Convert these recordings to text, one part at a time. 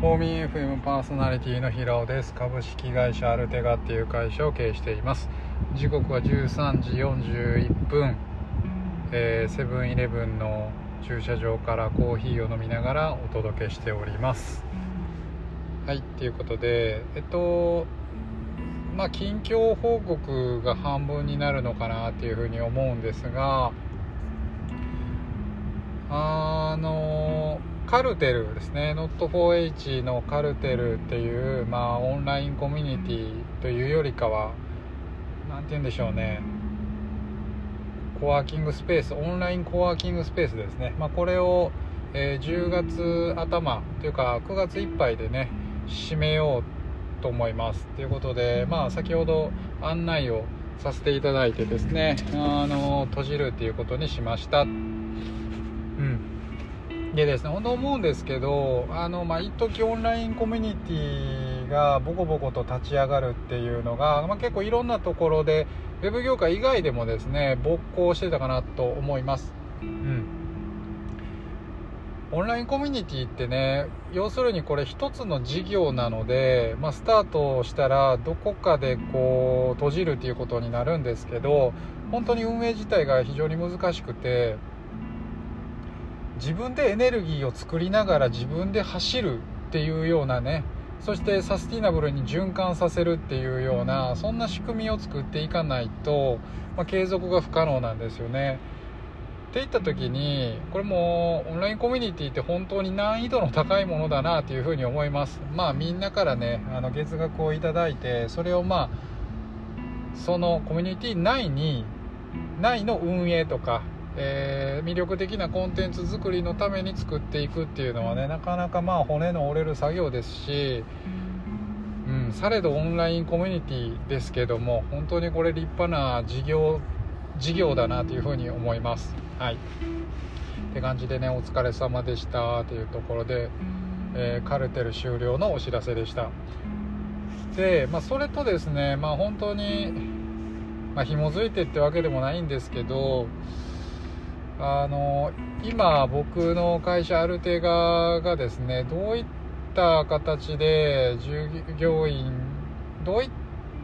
ホーミー FM パーソナリティの平尾です。株式会社アルテガっていう会社を経営しています。時刻は13時41分。セブンイレブンの駐車場からコーヒーを飲みながらお届けしております。はいということでえっとまあ近況報告が半分になるのかなっていうふうに思うんですがあのカルテルですね。Not4H のカルテルっていう、まあ、オンラインコミュニティというよりかは何て言うんでしょうね。コワーキングスペースオンラインコワーキングスペースですね、まあ、これを、えー、10月頭というか9月いっぱいでね締めようと思いますということで、まあ、先ほど案内をさせていただいてですねあの閉じるっていうことにしました。でですね本当思うんですけどあのまあ一時オンラインコミュニティがボコボコと立ち上がるっていうのが、まあ、結構いろんなところでウェブ業界以外でもですね勃興してたかなと思います。うん。オンラインコミュニティってね要するにこれ一つの事業なので、まあ、スタートしたらどこかでこう閉じるっていうことになるんですけど本当に運営自体が非常に難しくて自分でエネルギーを作りながら自分で走るっていうようなねそしてサスティナブルに循環させるっていうようなそんな仕組みを作っていかないと、まあ、継続が不可能なんですよね。っていった時にこれもオンラインコミュニティって本当に難易度の高いものだなというふうに思いますまあみんなからねあの月額をいただいてそれをまあそのコミュニティ内に内の運営とかえー、魅力的なコンテンツ作りのために作っていくっていうのはねなかなかまあ骨の折れる作業ですし、うん、されどオンラインコミュニティですけども本当にこれ立派な事業事業だなというふうに思います。はい。って感じでねお疲れ様でしたというところで、えー、カルテル終了のお知らせでした。で、まあ、それとですねまあ本当に、まあ、紐づいてってわけでもないんですけどあの今僕の会社アルテガがですねどういった形で従業員どうい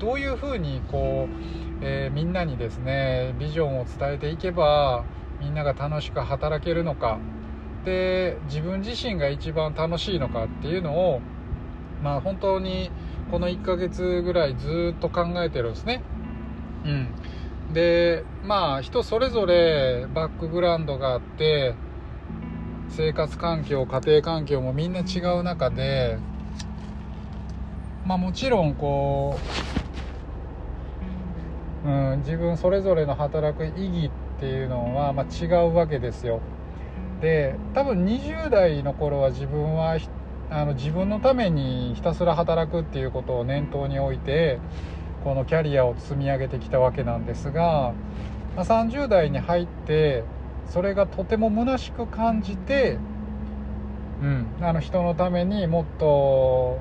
どういうふうにこう、えー、みんなにですねビジョンを伝えていけばみんなが楽しく働けるのかで自分自身が一番楽しいのかっていうのをまあ本当にこの1ヶ月ぐらいずっと考えてるんですね。うん、でまあ人それぞれバックグラウンドがあって生活環境家庭環境もみんな違う中でまあもちろんこう、うん、自分それぞれの働く意義っていうのは、ま、違うわけですよ。で多分20代の頃は自分はあの自分のためにひたすら働くっていうことを念頭に置いてこのキャリアを積み上げてきたわけなんですが、ま、30代に入ってそれがとても虚しく感じて、うん、あの人のためにもっと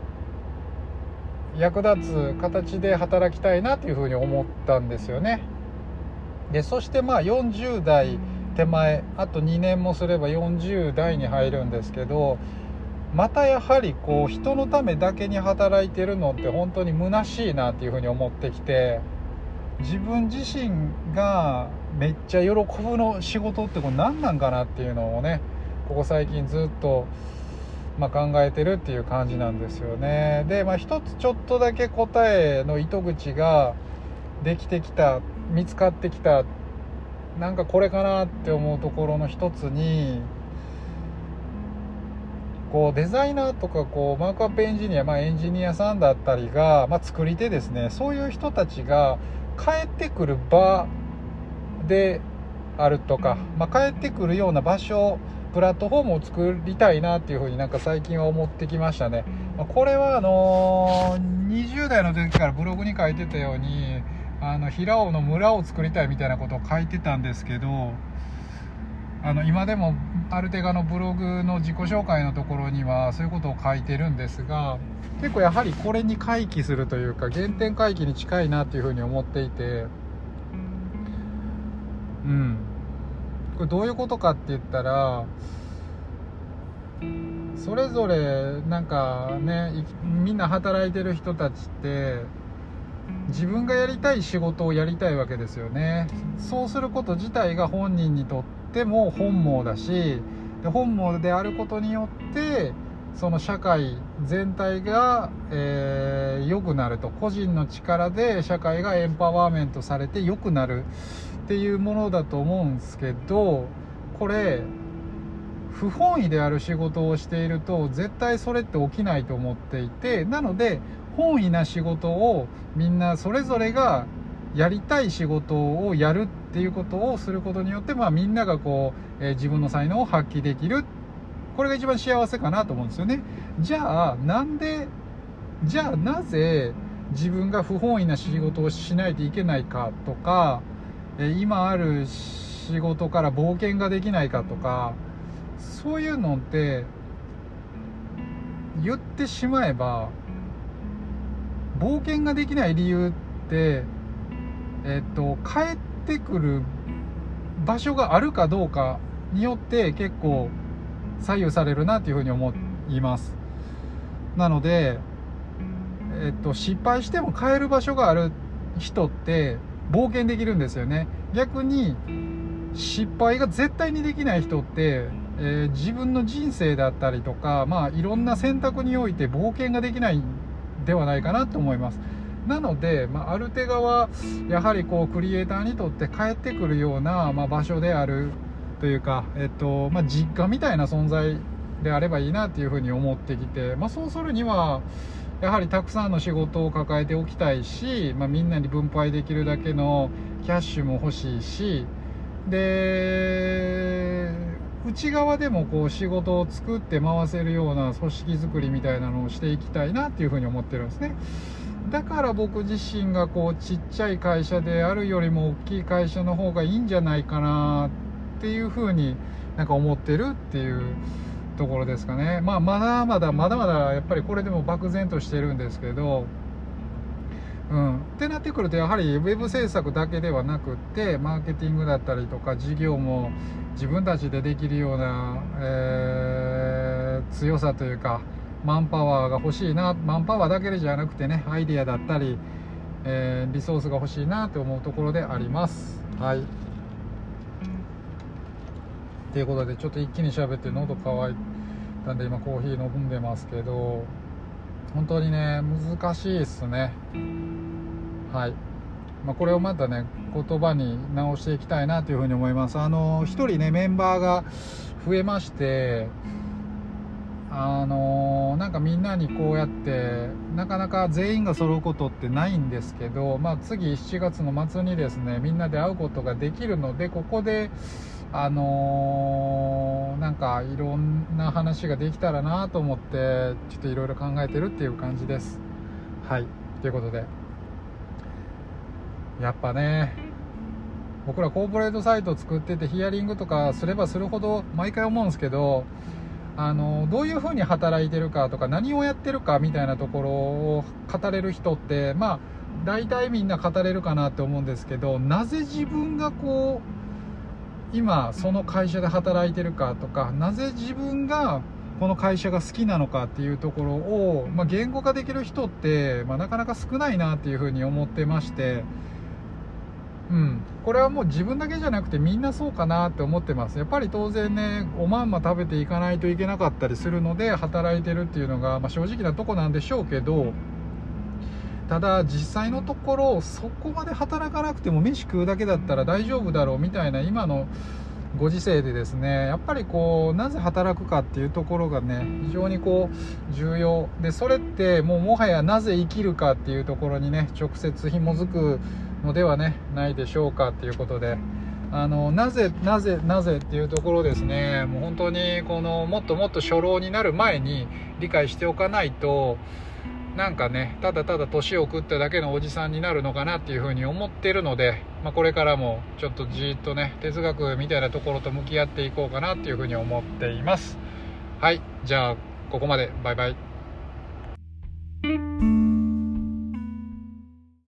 役立つ形で働きたいなというふうに思ったんですよね。でそしてまあ40代手前あと2年もすれば40代に入るんですけどまたやはりこう人のためだけに働いてるのって本当に虚しいなっていうふうに思ってきて自分自身がめっちゃ喜ぶの仕事ってこれ何なんかなっていうのをねここ最近ずっと、まあ、考えてるっていう感じなんですよね。で、まあ、一つちょっとだけ答えの糸口ができてきた見つかってきたなんかこれかなって思うところの一つにこうデザイナーとかこうマークアップエンジニア、まあ、エンジニアさんだったりが、まあ、作り手ですね。そういう人たちが帰ってくる場であるとか、まあ、帰ってくるような場所プラットフォームを作りたいなっていうふうになんか最近は思ってきましたね、ま、これはあの、20代の時からブログに書いてたようにあの平尾の村を作りたいみたいなことを書いてたんですけどあの今でもある程度のブログの自己紹介のところにはそういうことを書いてるんですが結構やはりこれに回帰するというか原点回帰に近いなっていうふうに思っていてうん。これどういうことかって言ったらそれぞれなんかねみんな働いてる人たちって自分がやりたい仕事をやりたいわけですよね。そうすること自体が本人にとっても本望だしで本望であることによってその社会全体が良、えー、くなると。個人の力で社会がエンパワーメントされて良くなる。っていうものだと思うんですけどこれ不本意である仕事をしていると絶対それって起きないと思っていてなので本意な仕事をみんなそれぞれがやりたい仕事をやるっていうことをすることによって、まあ、みんながこう、えー、自分の才能を発揮できる。これが一番幸せかなと思うんですよね。じゃあなんでじゃあなぜ自分が不本意な仕事をしないといけないかとか、えー、今ある仕事から冒険ができないかとかそういうのって言ってしまえば冒険ができない理由ってえっと帰ってくる場所があるかどうかによって結構左右されるなっていうふうに思いますなので、えっと、失敗しても帰る場所がある人って冒険できるんですよね逆に失敗が絶対にできない人ってえー、自分の人生だったりとか、まあ、いろんな選択において冒険ができないんではないかなと思います。なので、まあ、アルテガはやはりこうクリエイターにとって帰ってくるような、まあ、場所であるというか、えっとまあ、実家みたいな存在であればいいなっていうふうに思ってきて、まあ、そうするにはやはりたくさんの仕事を抱えておきたいし、まあ、みんなに分配できるだけのキャッシュも欲しいしで内側でもこう仕事を作って回せるような組織づくりみたいなのをしていきたいなっていうふうに思ってるんですね。だから僕自身がこうちっちゃい会社であるよりも大きい会社の方がいいんじゃないかなっていうふうになんか思ってるっていうところですかね。まあまだまだまだまだやっぱりこれでも漠然としてるんですけど。うん、ってなってくるとやはりウェブ制作だけではなくってマーケティングだったりとか事業も自分たちでできるような、えー、強さというかマンパワーが欲しいなマンパワーだけじゃなくてねアイデアだったり、えー、リソースが欲しいなと思うところであります。はい。ということでちょっと一気に喋って喉乾いたんで今コーヒー飲んでますけど本当にね難しいっすね。はい、まあ、これをまたね言葉に直していきたいなというふうに思います。あの1人ねメンバーが増えましてあのなんかみんなにこうやってなかなか全員が揃うことってないんですけど、まあ、次7月の末にですねみんなで会うことができるのでここであのー、なんかいろんな話ができたらなと思ってちょっといろいろ考えてるっていう感じです。はい。ということで。やっぱね僕らコーポレートサイトを作っててヒアリングとかすればするほど毎回思うんですけどあのどういうふうに働いてるかとか何をやってるかみたいなところを語れる人ってまあ大体みんな語れるかなって思うんですけどなぜ自分がこう今その会社で働いてるかとかなぜ自分がこの会社が好きなのかっていうところを、まあ、言語化できる人って、まあ、なかなか少ないなっていうふうに思ってまして、うん、これはもう自分だけじゃなくてみんなそうかなって思ってます。やっぱり当然ねおまんま食べていかないといけなかったりするので働いてるっていうのが、まあ、正直なとこなんでしょうけどただ実際のところそこまで働かなくても飯食うだけだったら大丈夫だろうみたいな今のご時世でですねやっぱりこうなぜ働くかっていうところがね非常にこう重要でそれってもうもはやなぜ生きるかっていうところにね直接紐づくのではねないでしょうかっていうことで。あのなぜなぜなぜっていうところですね。もう本当にこのもっともっと初老になる前に理解しておかないとなんかねただただ年を食っただけのおじさんになるのかなっていうふうに思ってるので、まあ、これからもちょっとじっとね哲学みたいなところと向き合っていこうかなっていうふうに思っています。はいじゃあここまで。バイバイ。